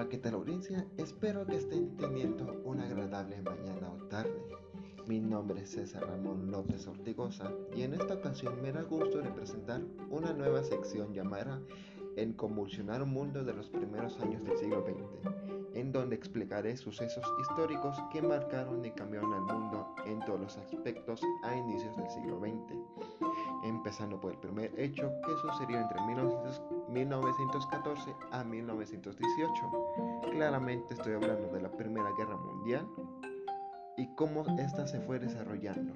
audiencia, espero que estén teniendo una agradable mañana o tarde. Mi nombre es César Ramón López Ortigosa y en esta ocasión me da gusto representar una nueva sección llamada En convulsionar un mundo de los primeros años del siglo XX, en donde explicaré sucesos históricos que marcaron y cambiaron al mundo en todos los aspectos a inicios del siglo empezando por el primer hecho que sucedió entre 1914 a 1918. Claramente estoy hablando de la Primera Guerra Mundial y cómo ésta se fue desarrollando.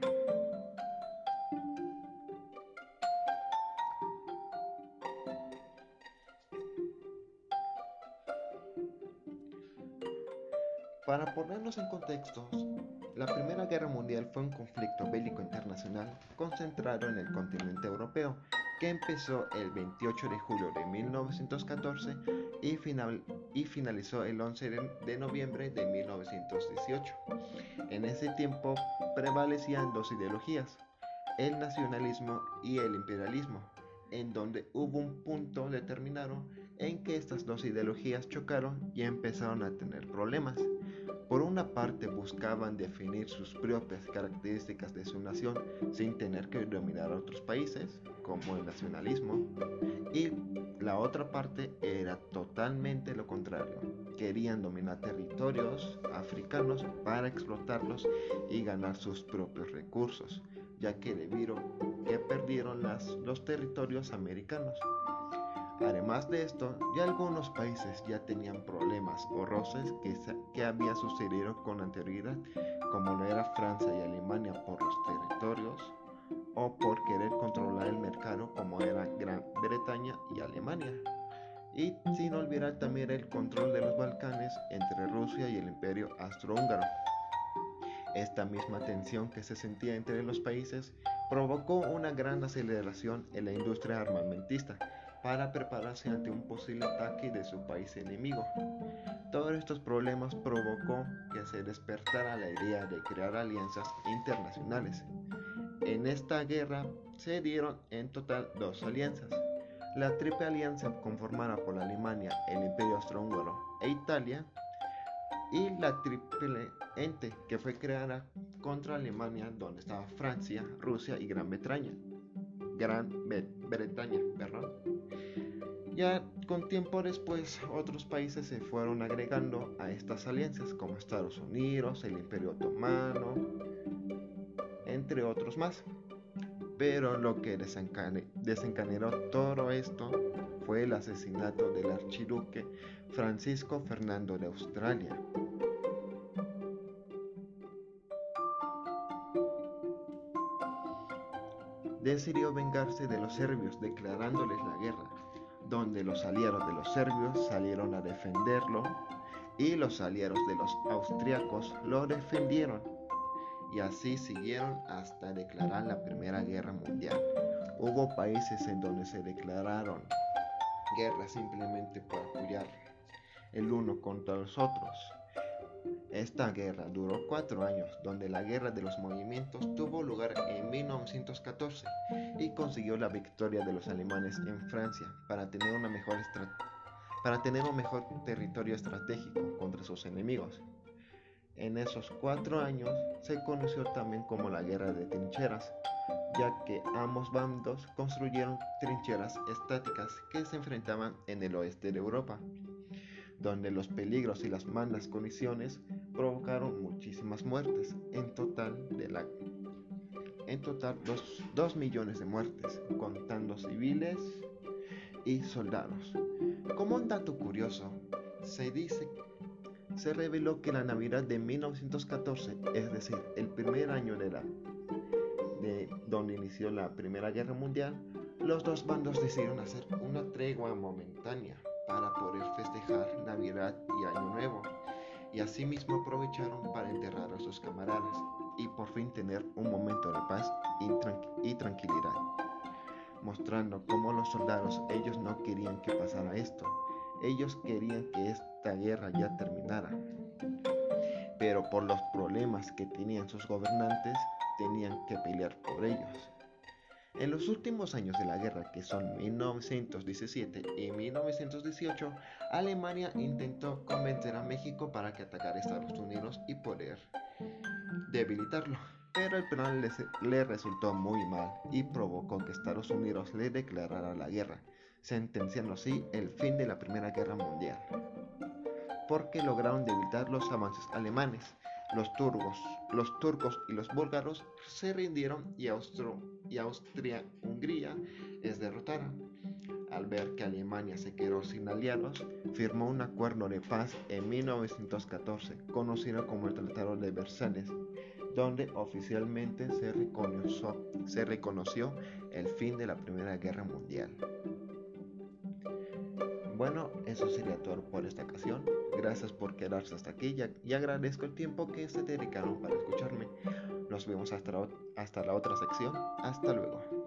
Para ponernos en contextos, la Primera Guerra Mundial fue un conflicto bélico internacional concentrado en el continente europeo que empezó el 28 de julio de 1914 y, y finalizó el 11 de noviembre de 1918. En ese tiempo prevalecían dos ideologías, el nacionalismo y el imperialismo, en donde hubo un punto determinado en que estas dos ideologías chocaron y empezaron a tener problemas. Por una parte buscaban definir sus propias características de su nación sin tener que dominar a otros países, como el nacionalismo, y la otra parte era totalmente lo contrario. Querían dominar territorios africanos para explotarlos y ganar sus propios recursos, ya que debido que perdieron los territorios americanos. Además de esto, ya algunos países ya tenían problemas o roces que, había sucedido con anterioridad, como lo era Francia y Alemania por los territorios o por querer controlar el mercado como era Gran Bretaña y Alemania. Y sin olvidar también el control de los Balcanes entre Rusia y el imperio austrohúngaro. Esta misma tensión que se sentía entre los países provocó una gran aceleración en la industria armamentista, para prepararse ante un posible ataque de su país enemigo. Todos estos problemas provocó que se despertara la idea de crear alianzas internacionales. En esta guerra se dieron en total dos alianzas. La triple alianza conformada por Alemania, el Imperio Austrohúngaro e Italia, y la triple ente que fue creada contra Alemania, donde estaba Francia, Rusia y Gran Bretaña. Gran Bretaña. Ya con tiempo después otros países se fueron agregando a estas alianzas como Estados Unidos, el Imperio Otomano, entre otros más. Pero lo que desencadenó todo esto fue el asesinato del archiduque Francisco Fernando de Australia. Decidió vengarse de los serbios declarándoles la guerra donde los aliados de los serbios salieron a defenderlo y los aliados de los austriacos lo defendieron y así siguieron hasta declarar la Primera Guerra Mundial. Hubo países en donde se declararon guerra simplemente por apoyar el uno contra los otros. Esta guerra duró cuatro años, donde la guerra de los movimientos tuvo lugar en 1914 y consiguió la victoria de los alemanes en Francia para tener, para tener un mejor territorio estratégico contra sus enemigos. En esos cuatro años se conoció también como la guerra de trincheras, ya que ambos bandos construyeron trincheras estáticas que se enfrentaban en el oeste de Europa donde los peligros y las malas condiciones provocaron muchísimas muertes, en total de la en total 2 millones de muertes, contando civiles y soldados. Como un dato curioso, se dice se reveló que la Navidad de 1914, es decir, el primer año de la de donde inició la Primera Guerra Mundial, los dos bandos decidieron hacer una tregua momentánea para poder festejar Navidad y Año Nuevo, y asimismo aprovecharon para enterrar a sus camaradas y por fin tener un momento de paz y, tranquilidad, mostrando cómo los soldados ellos no querían que pasara esto, ellos querían que esta guerra ya terminara, pero por los problemas que tenían sus gobernantes tenían que pelear por ellos. En los últimos años de la guerra, que son 1917 y 1918, Alemania intentó convencer a México para que atacara a Estados Unidos y poder debilitarlo. Pero el plan le, resultó muy mal y provocó que Estados Unidos le declarara la guerra, sentenciando así el fin de la Primera Guerra Mundial. Porque lograron debilitar los avances alemanes los turcos, los turcos y los búlgaros se rindieron y, y Austria-Hungría es derrotada. Al ver que Alemania se quedó sin aliados, firmó un acuerdo de paz en 1914, conocido como el Tratado de Versalles, donde oficialmente se reconoció, se reconoció el fin de la Primera Guerra Mundial. Bueno, eso sería todo por esta ocasión. Gracias por quedarse hasta aquí y, agradezco el tiempo que se dedicaron para escucharme. Nos vemos hasta la otra sección. Hasta luego.